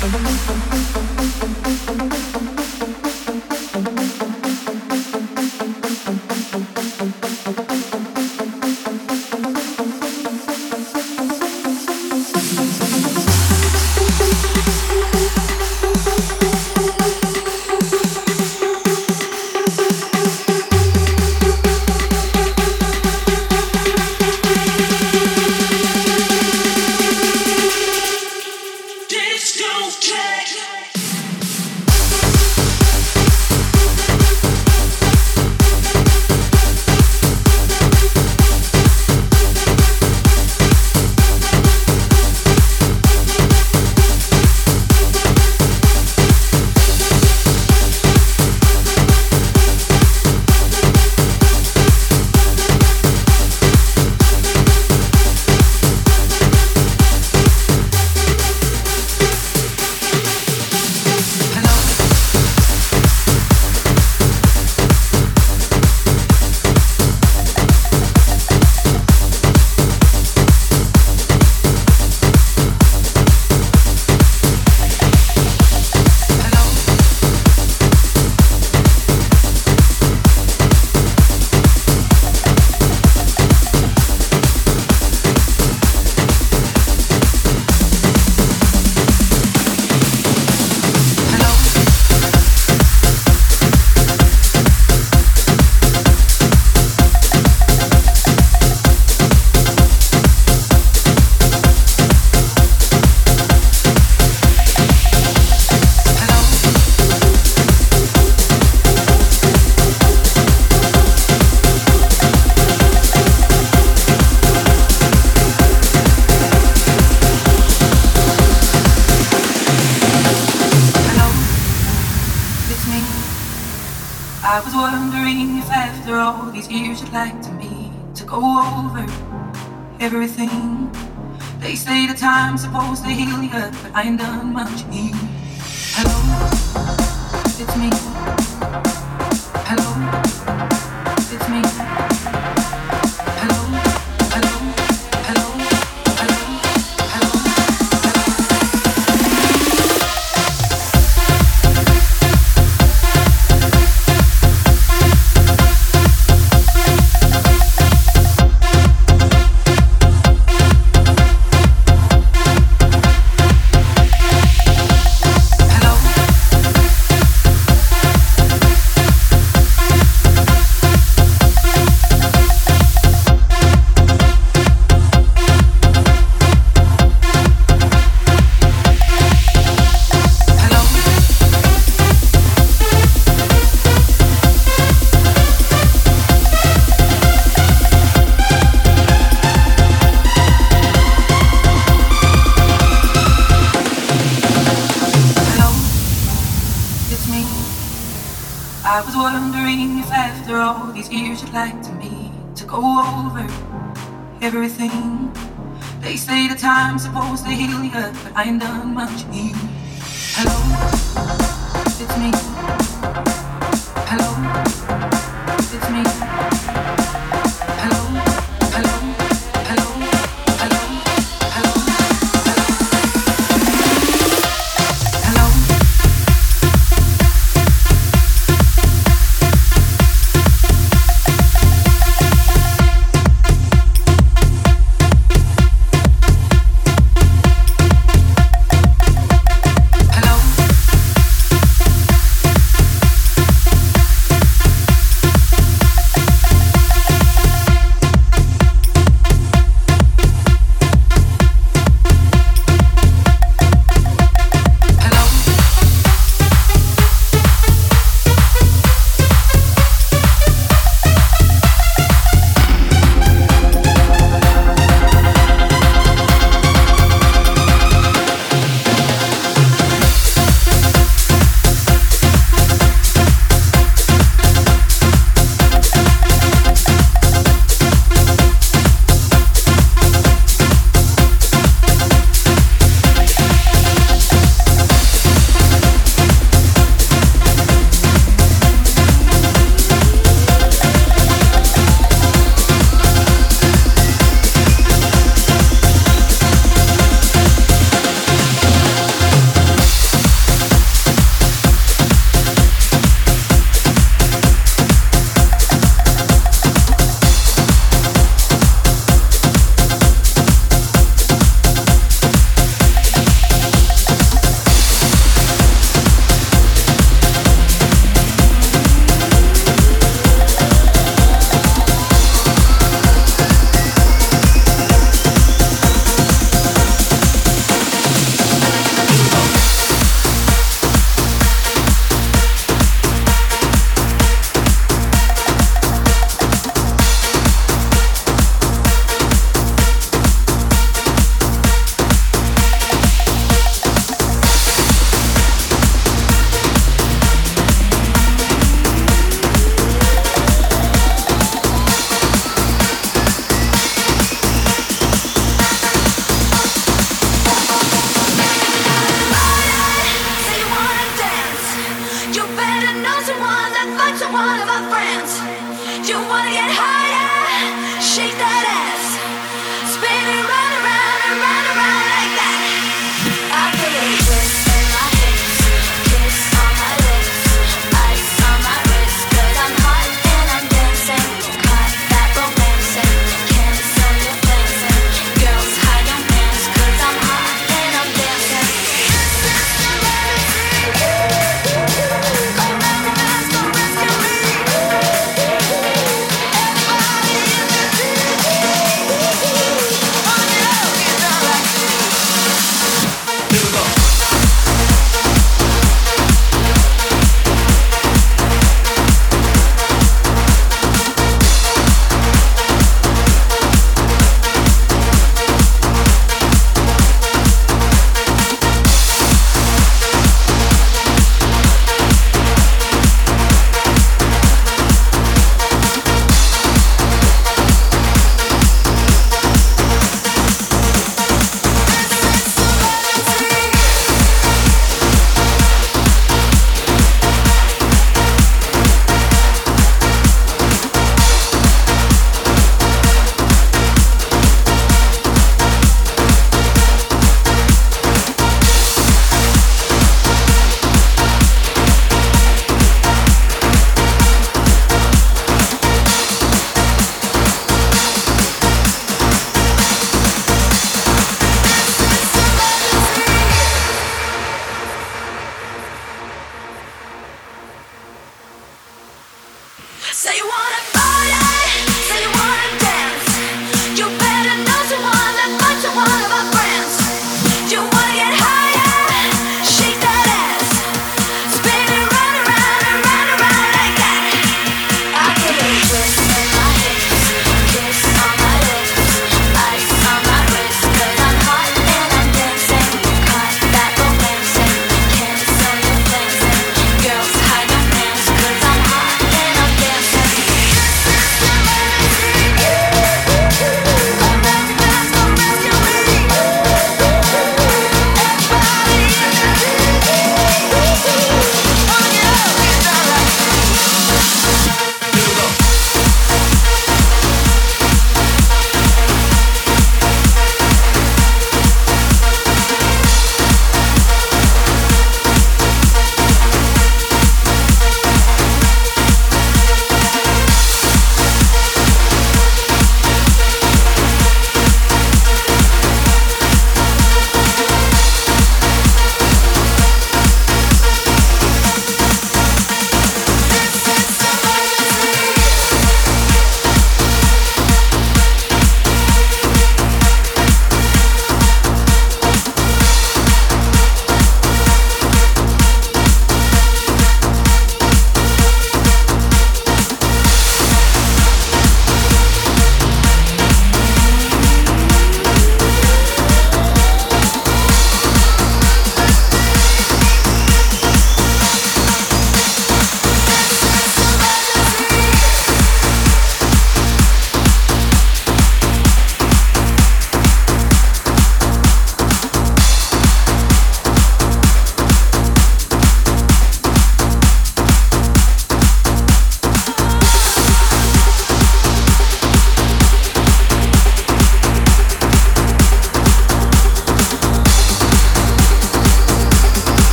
Thank you. but I ain't done much either. ainda mais.